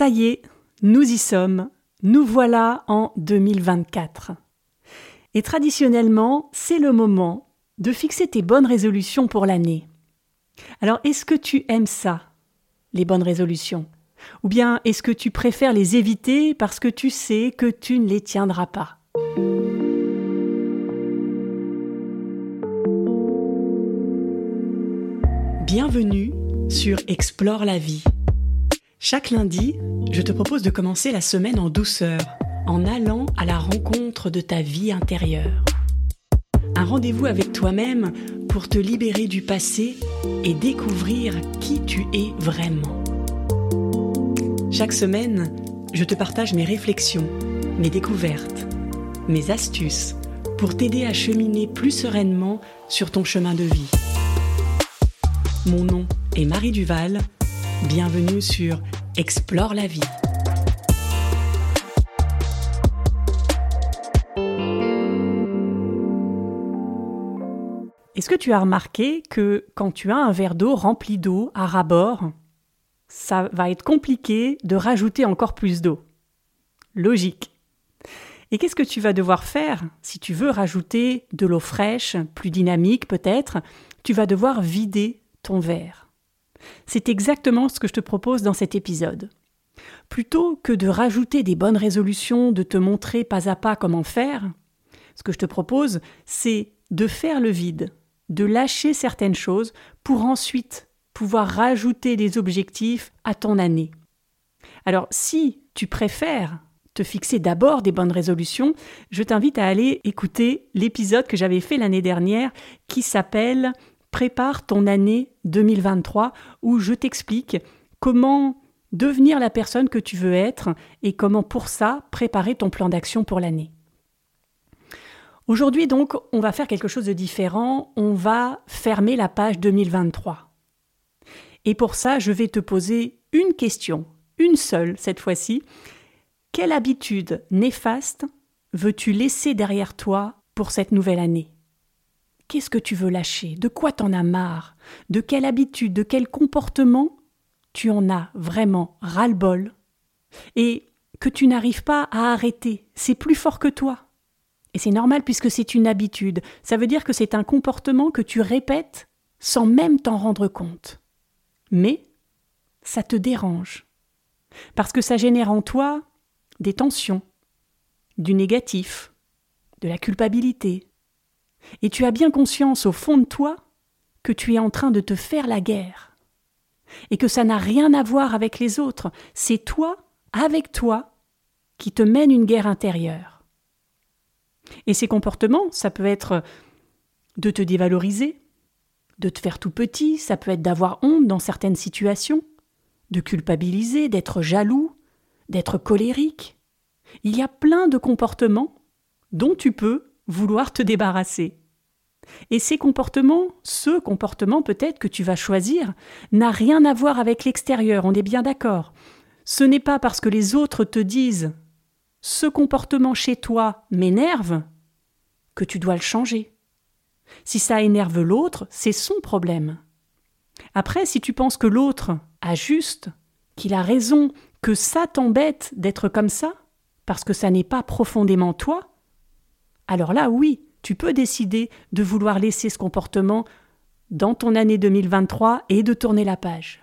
Ça y est, nous y sommes, nous voilà en 2024. Et traditionnellement, c'est le moment de fixer tes bonnes résolutions pour l'année. Alors, est-ce que tu aimes ça, les bonnes résolutions? Ou bien est-ce que tu préfères les éviter parce que tu sais que tu ne les tiendras pas? Bienvenue sur Explore la vie. Chaque lundi, je te propose de commencer la semaine en douceur, en allant à la rencontre de ta vie intérieure. Un rendez-vous avec toi-même pour te libérer du passé et découvrir qui tu es vraiment. Chaque semaine, je te partage mes réflexions, mes découvertes, mes astuces pour t'aider à cheminer plus sereinement sur ton chemin de vie. Mon nom est Marie Duval. Bienvenue sur Explore la vie. Est-ce que tu as remarqué que quand tu as un verre d'eau rempli d'eau à ras-bord, ça va être compliqué de rajouter encore plus d'eau? Logique. Et qu'est-ce que tu vas devoir faire si tu veux rajouter de l'eau fraîche, plus dynamique peut-être? Tu vas devoir vider ton verre. C'est exactement ce que je te propose dans cet épisode. Plutôt que de rajouter des bonnes résolutions, de te montrer pas à pas comment faire, ce que je te propose, c'est de faire le vide, de lâcher certaines choses pour ensuite pouvoir rajouter des objectifs à ton année. Alors si tu préfères te fixer d'abord des bonnes résolutions, je t'invite à aller écouter l'épisode que j'avais fait l'année dernière qui s'appelle Prépare ton année 2023 où je t'explique comment devenir la personne que tu veux être et comment pour ça préparer ton plan d'action pour l'année. Aujourd'hui donc, on va faire quelque chose de différent, on va fermer la page 2023. Et pour ça, je vais te poser une question, une seule cette fois-ci. Quelle habitude néfaste veux-tu laisser derrière toi pour cette nouvelle année? Qu'est-ce que tu veux lâcher? De quoi t'en as marre? De quelle habitude, de quel comportement? Tu en as vraiment ras-le-bol et que tu n'arrives pas à arrêter C'est plus fort que toi. Et c'est normal puisque c'est une habitude. Ça veut dire que c'est un comportement que tu répètes sans même t'en rendre compte. Mais ça te dérange. Parce que ça génère en toi des tensions, du négatif, de la culpabilité, et tu as bien conscience au fond de toi que tu es en train de te faire la guerre, et que ça n'a rien à voir avec les autres, c'est toi, avec toi, qui te mène une guerre intérieure. Et ces comportements, ça peut être de te dévaloriser, de te faire tout petit, ça peut être d'avoir honte dans certaines situations, de culpabiliser, d'être jaloux, d'être colérique. Il y a plein de comportements dont tu peux vouloir te débarrasser. Et ces comportements, ce comportement peut-être que tu vas choisir, n'a rien à voir avec l'extérieur, on est bien d'accord. Ce n'est pas parce que les autres te disent ce comportement chez toi m'énerve que tu dois le changer. Si ça énerve l'autre, c'est son problème. Après, si tu penses que l'autre a juste, qu'il a raison, que ça t'embête d'être comme ça, parce que ça n'est pas profondément toi, alors là, oui, tu peux décider de vouloir laisser ce comportement dans ton année 2023 et de tourner la page.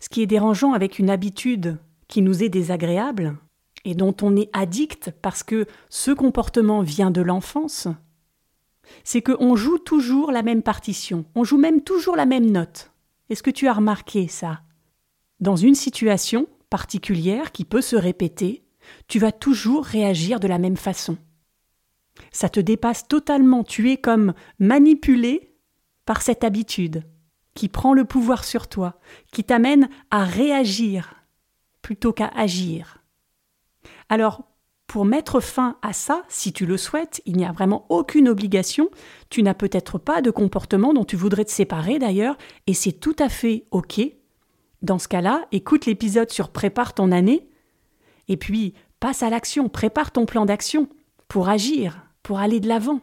Ce qui est dérangeant avec une habitude qui nous est désagréable et dont on est addict parce que ce comportement vient de l'enfance, c'est qu'on joue toujours la même partition, on joue même toujours la même note. Est-ce que tu as remarqué ça? Dans une situation particulière qui peut se répéter, tu vas toujours réagir de la même façon. Ça te dépasse totalement, tu es comme manipulé par cette habitude qui prend le pouvoir sur toi, qui t'amène à réagir plutôt qu'à agir. Alors, pour mettre fin à ça, si tu le souhaites, il n'y a vraiment aucune obligation, tu n'as peut-être pas de comportement dont tu voudrais te séparer d'ailleurs, et c'est tout à fait OK. Dans ce cas-là, écoute l'épisode sur Prépare ton année, et puis, passe à l'action, prépare ton plan d'action pour agir, pour aller de l'avant.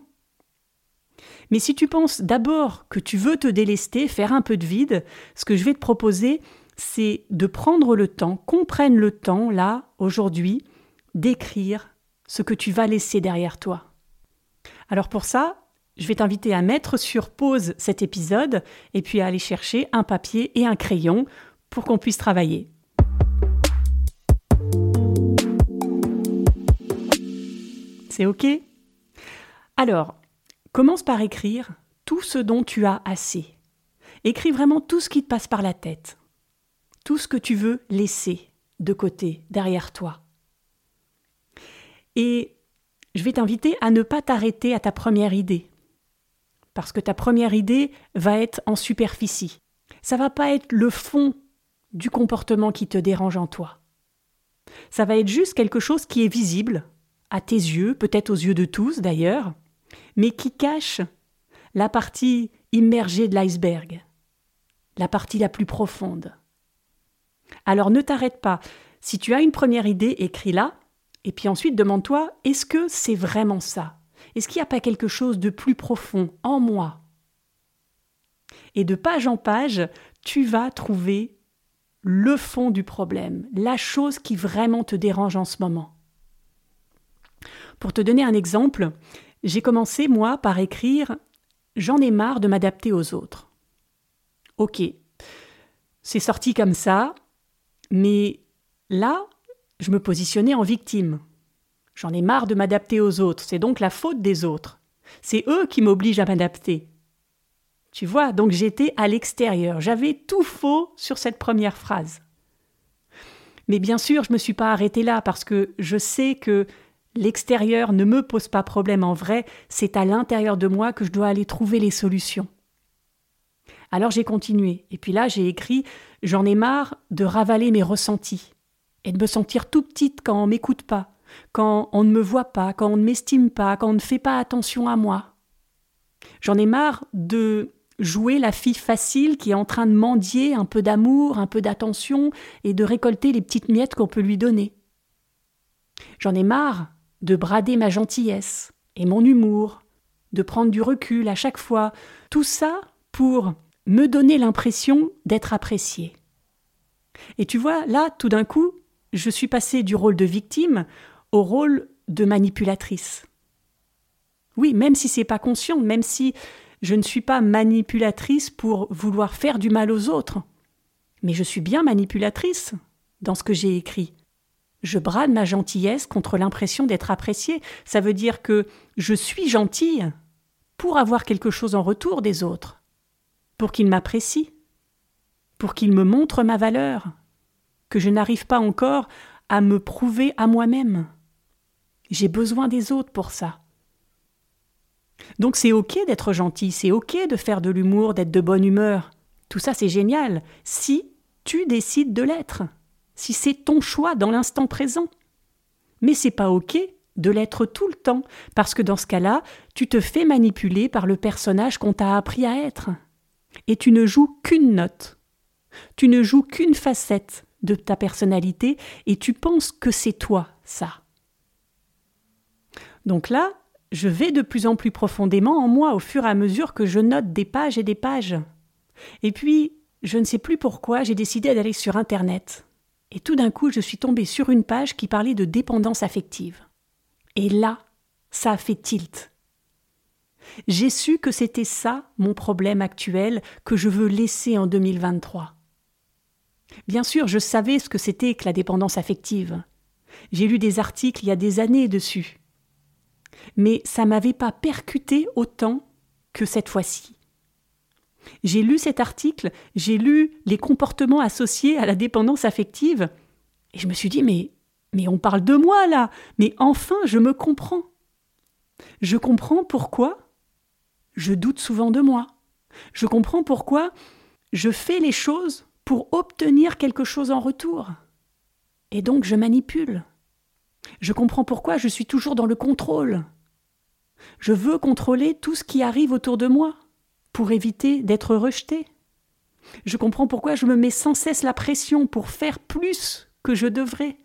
Mais si tu penses d'abord que tu veux te délester, faire un peu de vide, ce que je vais te proposer, c'est de prendre le temps, qu'on prenne le temps, là, aujourd'hui, d'écrire ce que tu vas laisser derrière toi. Alors pour ça, je vais t'inviter à mettre sur pause cet épisode et puis à aller chercher un papier et un crayon pour qu'on puisse travailler. C'est OK? Alors, commence par écrire tout ce dont tu as assez. Écris vraiment tout ce qui te passe par la tête, tout ce que tu veux laisser de côté, derrière toi. Et je vais t'inviter à ne pas t'arrêter à ta première idée, parce que ta première idée va être en superficie. Ça va pas être le fond du comportement qui te dérange en toi. Ça va être juste quelque chose qui est visible, à tes yeux, peut-être aux yeux de tous d'ailleurs, mais qui cache la partie immergée de l'iceberg, la partie la plus profonde. Alors ne t'arrête pas. Si tu as une première idée, écris-la, et puis ensuite demande-toi, est-ce que c'est vraiment ça? Est-ce qu'il n'y a pas quelque chose de plus profond en moi? Et de page en page, tu vas trouver le fond du problème, la chose qui vraiment te dérange en ce moment. Pour te donner un exemple, j'ai commencé, moi, par écrire J'en ai marre de m'adapter aux autres. Ok, c'est sorti comme ça, mais là, je me positionnais en victime. J'en ai marre de m'adapter aux autres, c'est donc la faute des autres. C'est eux qui m'obligent à m'adapter. Tu vois, donc j'étais à l'extérieur, j'avais tout faux sur cette première phrase. Mais bien sûr, je ne me suis pas arrêtée là parce que je sais que L'extérieur ne me pose pas problème en vrai, c'est à l'intérieur de moi que je dois aller trouver les solutions. Alors j'ai continué, et puis là j'ai écrit J'en ai marre de ravaler mes ressentis, et de me sentir tout petite quand on m'écoute pas, quand on ne me voit pas, quand on ne m'estime pas, quand on ne fait pas attention à moi. J'en ai marre de jouer la fille facile qui est en train de mendier un peu d'amour, un peu d'attention, et de récolter les petites miettes qu'on peut lui donner. J'en ai marre de brader ma gentillesse et mon humour, de prendre du recul à chaque fois, tout ça pour me donner l'impression d'être appréciée. Et tu vois, là, tout d'un coup, je suis passée du rôle de victime au rôle de manipulatrice. Oui, même si c'est pas conscient, même si je ne suis pas manipulatrice pour vouloir faire du mal aux autres, mais je suis bien manipulatrice dans ce que j'ai écrit je brade ma gentillesse contre l'impression d'être appréciée. Ça veut dire que je suis gentille pour avoir quelque chose en retour des autres, pour qu'ils m'apprécient, pour qu'ils me montrent ma valeur, que je n'arrive pas encore à me prouver à moi-même. J'ai besoin des autres pour ça. Donc c'est ok d'être gentil, c'est ok de faire de l'humour, d'être de bonne humeur. Tout ça c'est génial, si tu décides de l'être si c'est ton choix dans l'instant présent. Mais c'est pas OK de l'être tout le temps, parce que dans ce cas-là, tu te fais manipuler par le personnage qu'on t'a appris à être. Et tu ne joues qu'une note. Tu ne joues qu'une facette de ta personnalité et tu penses que c'est toi, ça. Donc là, je vais de plus en plus profondément en moi au fur et à mesure que je note des pages et des pages. Et puis, je ne sais plus pourquoi, j'ai décidé d'aller sur Internet et tout d'un coup je suis tombée sur une page qui parlait de dépendance affective. Et là, ça a fait tilt. J'ai su que c'était ça mon problème actuel que je veux laisser en 2023. Bien sûr, je savais ce que c'était que la dépendance affective. J'ai lu des articles il y a des années dessus. Mais ça m'avait pas percuté autant que cette fois-ci. J'ai lu cet article, j'ai lu les comportements associés à la dépendance affective, et je me suis dit, mais, on parle de moi là, mais enfin je me comprends. Je comprends pourquoi je doute souvent de moi. Je comprends pourquoi je fais les choses pour obtenir quelque chose en retour. Et donc je manipule. Je comprends pourquoi je suis toujours dans le contrôle. Je veux contrôler tout ce qui arrive autour de moi pour éviter d'être rejeté. Je comprends pourquoi je me mets sans cesse la pression pour faire plus que je devrais,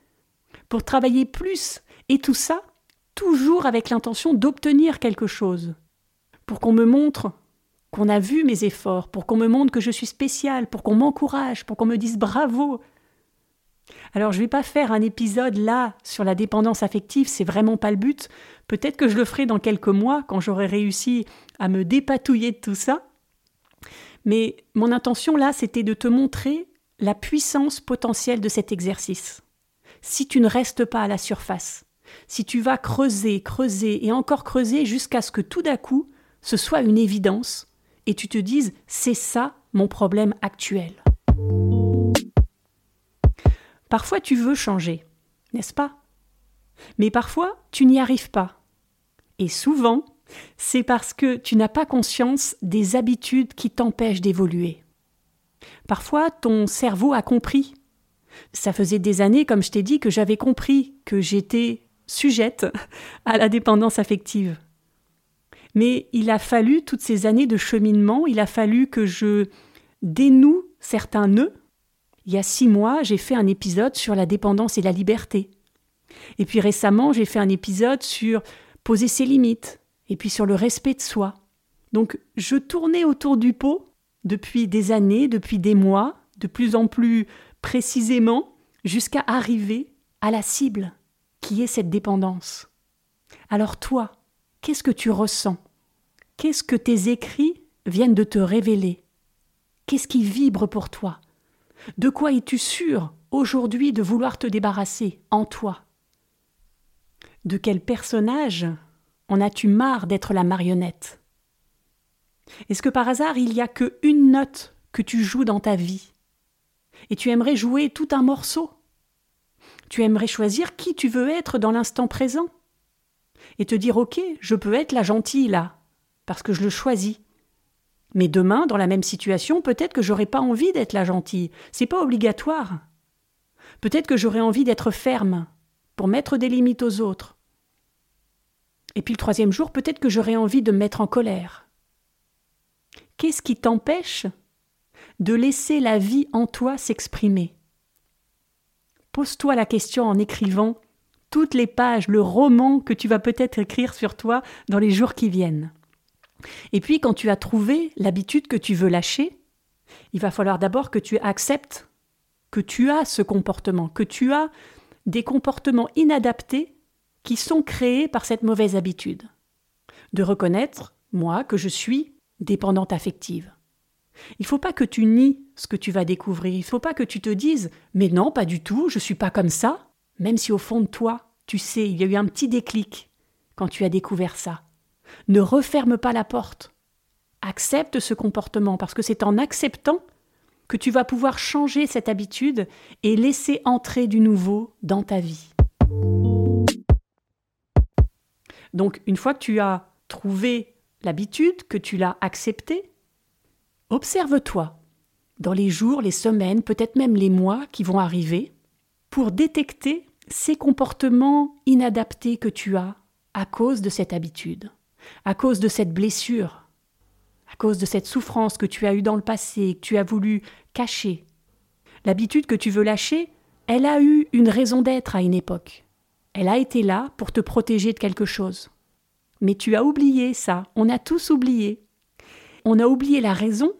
pour travailler plus, et tout ça toujours avec l'intention d'obtenir quelque chose, pour qu'on me montre qu'on a vu mes efforts, pour qu'on me montre que je suis spécial, pour qu'on m'encourage, pour qu'on me dise bravo. Alors je ne vais pas faire un épisode là sur la dépendance affective, c'est vraiment pas le but. Peut-être que je le ferai dans quelques mois quand j'aurai réussi à me dépatouiller de tout ça. Mais mon intention là, c'était de te montrer la puissance potentielle de cet exercice. Si tu ne restes pas à la surface, si tu vas creuser, creuser et encore creuser jusqu'à ce que tout d'un coup ce soit une évidence et tu te dises c'est ça mon problème actuel. Parfois tu veux changer, n'est-ce pas? Mais parfois tu n'y arrives pas. Et souvent, c'est parce que tu n'as pas conscience des habitudes qui t'empêchent d'évoluer. Parfois, ton cerveau a compris. Ça faisait des années, comme je t'ai dit, que j'avais compris que j'étais sujette à la dépendance affective. Mais il a fallu toutes ces années de cheminement, il a fallu que je dénoue certains nœuds. Il y a six mois, j'ai fait un épisode sur la dépendance et la liberté. Et puis récemment, j'ai fait un épisode sur poser ses limites, et puis sur le respect de soi. Donc je tournais autour du pot depuis des années, depuis des mois, de plus en plus précisément, jusqu'à arriver à la cible, qui est cette dépendance. Alors toi, Qu'est-ce que tu ressens? Qu'est-ce que tes écrits viennent de te révéler? Qu'est-ce qui vibre pour toi? De quoi es-tu sûr aujourd'hui de vouloir te débarrasser en toi? De quel personnage en as-tu marre d'être la marionnette? Est-ce que par hasard il n'y a que une note que tu joues dans ta vie? Et tu aimerais jouer tout un morceau? Tu aimerais choisir qui tu veux être dans l'instant présent? Et te dire ok, je peux être la gentille là, parce que je le choisis. Mais demain, dans la même situation, peut-être que j'aurai pas envie d'être la gentille. C'est pas obligatoire. Peut-être que j'aurai envie d'être ferme, pour mettre des limites aux autres. Et puis le troisième jour, peut-être que j'aurai envie de me mettre en colère. Qu'est-ce qui t'empêche de laisser la vie en toi s'exprimer? Pose-toi la question en écrivant toutes les pages, le roman que tu vas peut-être écrire sur toi dans les jours qui viennent. Et puis quand tu as trouvé l'habitude que tu veux lâcher, il va falloir d'abord que tu acceptes que tu as ce comportement, que tu as des comportements inadaptés qui sont créés par cette mauvaise habitude. De reconnaître, moi, que je suis dépendante affective. Il ne faut pas que tu nies ce que tu vas découvrir, il ne faut pas que tu te dises Mais non, pas du tout, je ne suis pas comme ça même si au fond de toi, tu sais, il y a eu un petit déclic quand tu as découvert ça. Ne referme pas la porte. Accepte ce comportement parce que c'est en acceptant que tu vas pouvoir changer cette habitude et laisser entrer du nouveau dans ta vie. Donc une fois que tu as trouvé l'habitude, que tu l'as acceptée, observe-toi dans les jours, les semaines, peut-être même les mois qui vont arriver, pour détecter ces comportements inadaptés que tu as à cause de cette habitude, à cause de cette blessure, à cause de cette souffrance que tu as eue dans le passé, que tu as voulu cacher. L'habitude que tu veux lâcher, elle a eu une raison d'être à une époque. Elle a été là pour te protéger de quelque chose. Mais tu as oublié ça, on a tous oublié. On a oublié la raison,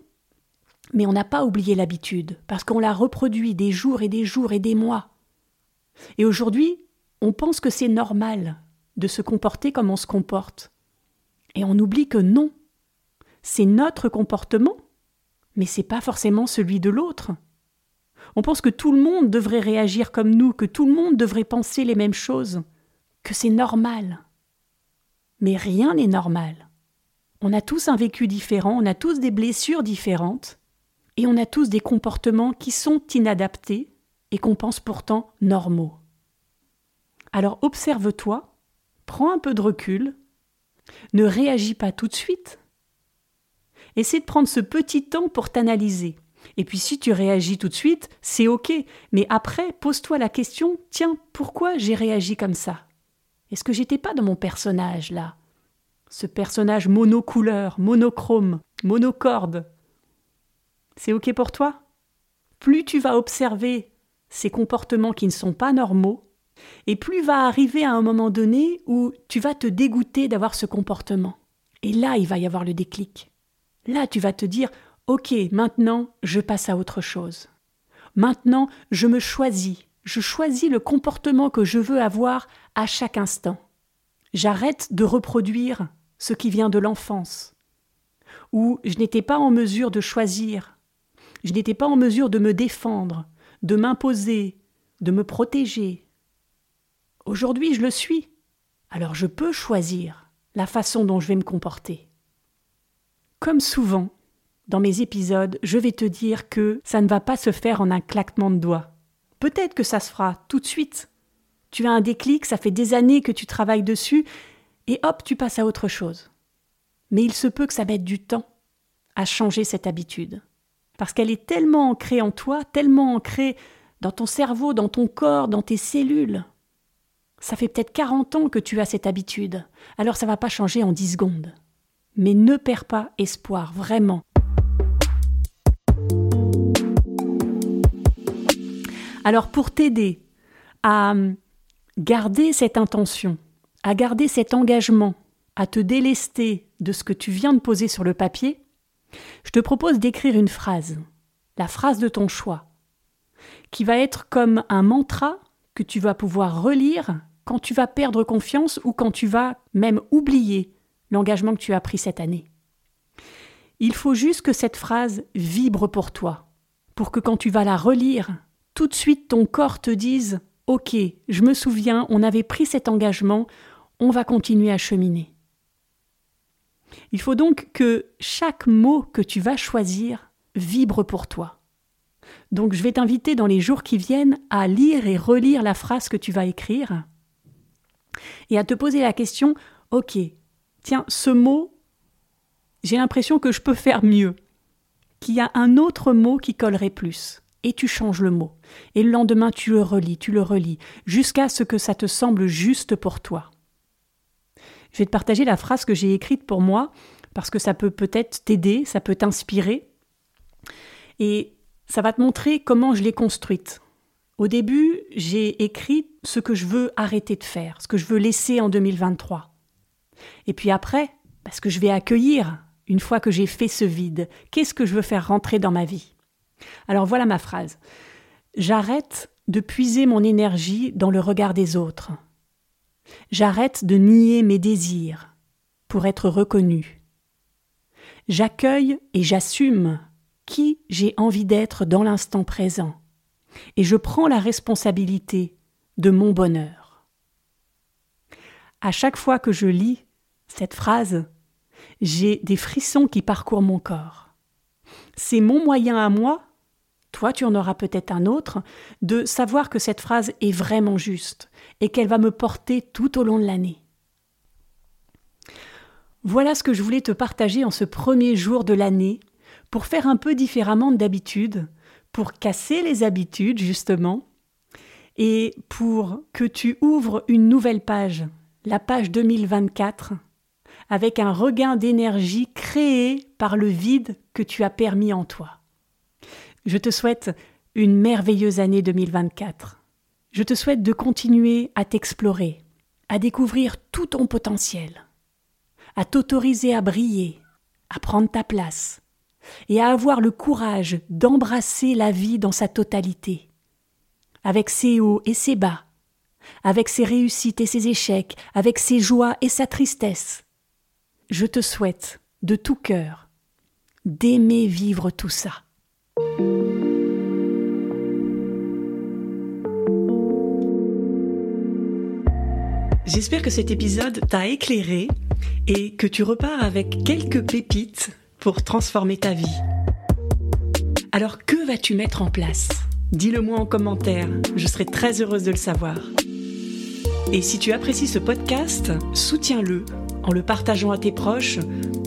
mais on n'a pas oublié l'habitude, parce qu'on l'a reproduit des jours et des jours et des mois. Et aujourd'hui, on pense que c'est normal de se comporter comme on se comporte. Et on oublie que non. C'est notre comportement, mais c'est pas forcément celui de l'autre. On pense que tout le monde devrait réagir comme nous, que tout le monde devrait penser les mêmes choses, que c'est normal. Mais rien n'est normal. On a tous un vécu différent, on a tous des blessures différentes, et on a tous des comportements qui sont inadaptés et qu'on pense pourtant normaux. Alors observe-toi, prends un peu de recul, ne réagis pas tout de suite. Essaie de prendre ce petit temps pour t'analyser. Et puis si tu réagis tout de suite, c'est OK, mais après, pose-toi la question, tiens, pourquoi j'ai réagi comme ça? Est-ce que j'étais pas dans mon personnage là? Ce personnage monocouleur, monochrome, monocorde. C'est OK pour toi? Plus tu vas observer ces comportements qui ne sont pas normaux, et plus va arriver à un moment donné où tu vas te dégoûter d'avoir ce comportement. Et là, il va y avoir le déclic. Là, tu vas te dire Ok, maintenant, je passe à autre chose. Maintenant, je me choisis. Je choisis le comportement que je veux avoir à chaque instant. J'arrête de reproduire ce qui vient de l'enfance, où je n'étais pas en mesure de choisir, je n'étais pas en mesure de me défendre, de m'imposer, de me protéger. Aujourd'hui, je le suis. Alors je peux choisir la façon dont je vais me comporter. Comme souvent, dans mes épisodes, je vais te dire que ça ne va pas se faire en un claquement de doigts. Peut-être que ça se fera tout de suite. Tu as un déclic, ça fait des années que tu travailles dessus, et hop, tu passes à autre chose. Mais il se peut que ça mette du temps à changer cette habitude. Parce qu'elle est tellement ancrée en toi, tellement ancrée dans ton cerveau, dans ton corps, dans tes cellules. Ça fait peut-être 40 ans que tu as cette habitude, alors ça va pas changer en 10 secondes. Mais ne perds pas espoir, vraiment. Alors pour t'aider à garder cette intention, à garder cet engagement, à te délester de ce que tu viens de poser sur le papier, je te propose d'écrire une phrase, la phrase de ton choix, qui va être comme un mantra que tu vas pouvoir relire quand tu vas perdre confiance ou quand tu vas même oublier l'engagement que tu as pris cette année. Il faut juste que cette phrase vibre pour toi, pour que quand tu vas la relire, tout de suite ton corps te dise Ok, je me souviens, on avait pris cet engagement, on va continuer à cheminer. Il faut donc que chaque mot que tu vas choisir vibre pour toi. Donc je vais t'inviter dans les jours qui viennent à lire et relire la phrase que tu vas écrire et à te poser la question, ok, tiens, ce mot, j'ai l'impression que je peux faire mieux, qu'il y a un autre mot qui collerait plus. Et tu changes le mot. Et le lendemain, tu le relis, tu le relis, jusqu'à ce que ça te semble juste pour toi. Je vais te partager la phrase que j'ai écrite pour moi, parce que ça peut peut-être t'aider, ça peut t'inspirer. Et ça va te montrer comment je l'ai construite. Au début, j'ai écrit ce que je veux arrêter de faire, ce que je veux laisser en 2023. Et puis après, parce que je vais accueillir, une fois que j'ai fait ce vide, qu'est-ce que je veux faire rentrer dans ma vie? Alors voilà ma phrase. J'arrête de puiser mon énergie dans le regard des autres. J'arrête de nier mes désirs pour être reconnu. J'accueille et j'assume qui j'ai envie d'être dans l'instant présent, et je prends la responsabilité de mon bonheur. À chaque fois que je lis cette phrase, j'ai des frissons qui parcourent mon corps. C'est mon moyen à moi, toi tu en auras peut-être un autre, de savoir que cette phrase est vraiment juste et qu'elle va me porter tout au long de l'année. Voilà ce que je voulais te partager en ce premier jour de l'année pour faire un peu différemment d'habitude, pour casser les habitudes justement, et pour que tu ouvres une nouvelle page, la page 2024, avec un regain d'énergie créé par le vide que tu as permis en toi. Je te souhaite une merveilleuse année 2024. Je te souhaite de continuer à t'explorer, à découvrir tout ton potentiel, à t'autoriser à briller, à prendre ta place, et à avoir le courage d'embrasser la vie dans sa totalité, avec ses hauts et ses bas, avec ses réussites et ses échecs, avec ses joies et sa tristesse. Je te souhaite, de tout cœur, d'aimer vivre tout ça. J'espère que cet épisode t'a éclairé et que tu repars avec quelques pépites pour transformer ta vie. Alors que vas-tu mettre en place? Dis-le moi en commentaire, je serai très heureuse de le savoir. Et si tu apprécies ce podcast, soutiens-le en le partageant à tes proches,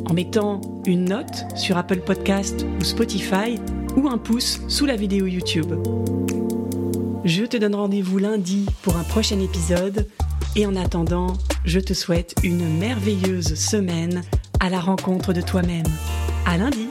en mettant une note sur Apple Podcast ou Spotify ou un pouce sous la vidéo YouTube. Je te donne rendez-vous lundi pour un prochain épisode et en attendant, je te souhaite une merveilleuse semaine à la rencontre de toi-même. À lundi